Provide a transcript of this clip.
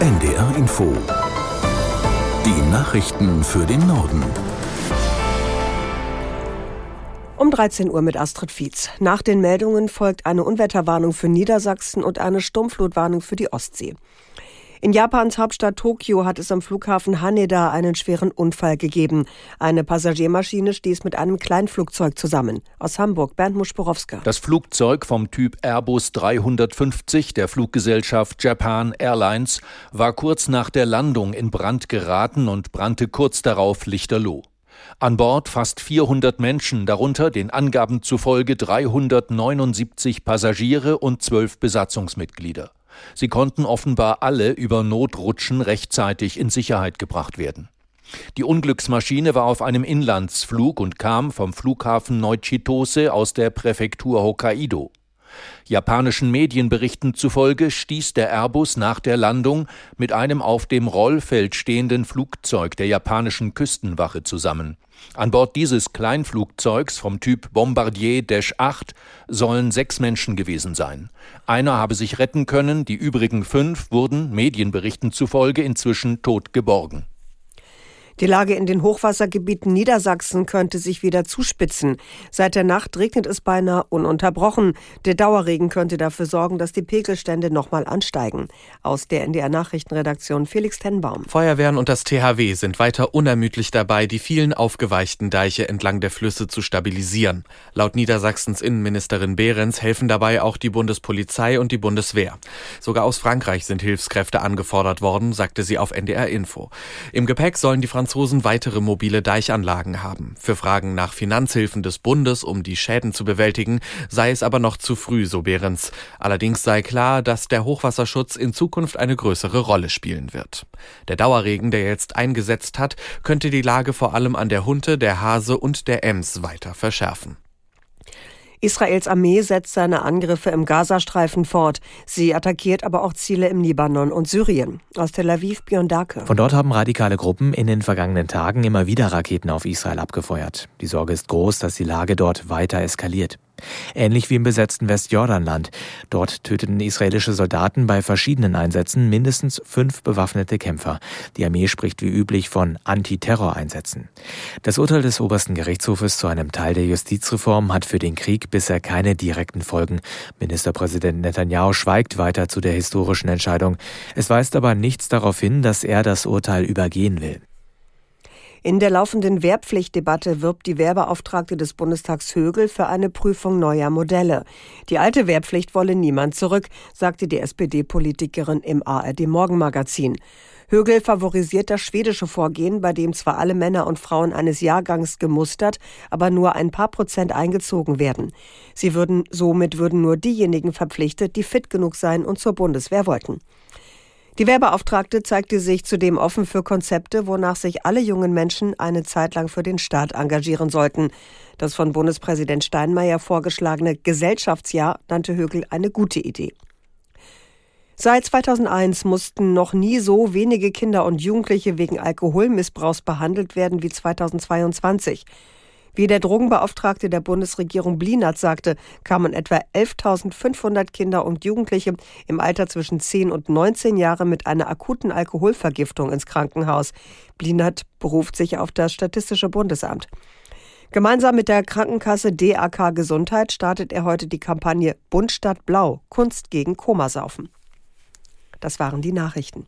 NDR Info. Die Nachrichten für den Norden. Um 13 Uhr mit Astrid Fietz. Nach den Meldungen folgt eine Unwetterwarnung für Niedersachsen und eine Sturmflutwarnung für die Ostsee. In Japans Hauptstadt Tokio hat es am Flughafen Haneda einen schweren Unfall gegeben. Eine Passagiermaschine stieß mit einem Kleinflugzeug zusammen. Aus Hamburg, Bernd Muschborowska. Das Flugzeug vom Typ Airbus 350 der Fluggesellschaft Japan Airlines war kurz nach der Landung in Brand geraten und brannte kurz darauf lichterloh. An Bord fast 400 Menschen, darunter den Angaben zufolge 379 Passagiere und zwölf Besatzungsmitglieder. Sie konnten offenbar alle über Notrutschen rechtzeitig in Sicherheit gebracht werden. Die Unglücksmaschine war auf einem Inlandsflug und kam vom Flughafen Neuchitose aus der Präfektur Hokkaido. Japanischen Medienberichten zufolge stieß der Airbus nach der Landung mit einem auf dem Rollfeld stehenden Flugzeug der japanischen Küstenwache zusammen. An Bord dieses Kleinflugzeugs vom Typ Bombardier Dash 8 sollen sechs Menschen gewesen sein. Einer habe sich retten können, die übrigen fünf wurden Medienberichten zufolge inzwischen tot geborgen. Die Lage in den Hochwassergebieten Niedersachsen könnte sich wieder zuspitzen. Seit der Nacht regnet es beinahe ununterbrochen. Der Dauerregen könnte dafür sorgen, dass die Pegelstände nochmal ansteigen. Aus der NDR Nachrichtenredaktion Felix Tenbaum. Feuerwehren und das THW sind weiter unermüdlich dabei, die vielen aufgeweichten Deiche entlang der Flüsse zu stabilisieren. Laut Niedersachsens Innenministerin Behrens helfen dabei auch die Bundespolizei und die Bundeswehr. Sogar aus Frankreich sind Hilfskräfte angefordert worden, sagte sie auf NDR Info. Im Gepäck sollen die Franzosen Franzosen weitere mobile Deichanlagen haben. Für Fragen nach Finanzhilfen des Bundes, um die Schäden zu bewältigen, sei es aber noch zu früh, so Behrens. Allerdings sei klar, dass der Hochwasserschutz in Zukunft eine größere Rolle spielen wird. Der Dauerregen, der jetzt eingesetzt hat, könnte die Lage vor allem an der Hunte, der Hase und der Ems weiter verschärfen. Israels Armee setzt seine Angriffe im Gazastreifen fort. Sie attackiert aber auch Ziele im Libanon und Syrien. Aus Tel Aviv, Björn Dake. Von dort haben radikale Gruppen in den vergangenen Tagen immer wieder Raketen auf Israel abgefeuert. Die Sorge ist groß, dass die Lage dort weiter eskaliert. Ähnlich wie im besetzten Westjordanland. Dort töteten israelische Soldaten bei verschiedenen Einsätzen mindestens fünf bewaffnete Kämpfer. Die Armee spricht wie üblich von Antiterroreinsätzen. Das Urteil des obersten Gerichtshofes zu einem Teil der Justizreform hat für den Krieg bisher keine direkten Folgen. Ministerpräsident Netanyahu schweigt weiter zu der historischen Entscheidung. Es weist aber nichts darauf hin, dass er das Urteil übergehen will. In der laufenden Wehrpflichtdebatte wirbt die Wehrbeauftragte des Bundestags Högel für eine Prüfung neuer Modelle. Die alte Wehrpflicht wolle niemand zurück, sagte die SPD-Politikerin im ARD Morgenmagazin. Högel favorisiert das schwedische Vorgehen, bei dem zwar alle Männer und Frauen eines Jahrgangs gemustert, aber nur ein paar Prozent eingezogen werden. Sie würden, somit würden nur diejenigen verpflichtet, die fit genug seien und zur Bundeswehr wollten. Die Wehrbeauftragte zeigte sich zudem offen für Konzepte, wonach sich alle jungen Menschen eine Zeit lang für den Staat engagieren sollten. Das von Bundespräsident Steinmeier vorgeschlagene Gesellschaftsjahr nannte Högel eine gute Idee. Seit 2001 mussten noch nie so wenige Kinder und Jugendliche wegen Alkoholmissbrauchs behandelt werden wie 2022. Wie der Drogenbeauftragte der Bundesregierung Blinert sagte, kamen etwa 11.500 Kinder und Jugendliche im Alter zwischen 10 und 19 Jahren mit einer akuten Alkoholvergiftung ins Krankenhaus. Blinert beruft sich auf das Statistische Bundesamt. Gemeinsam mit der Krankenkasse DAK Gesundheit startet er heute die Kampagne Bund statt Blau, Kunst gegen Komasaufen. Das waren die Nachrichten.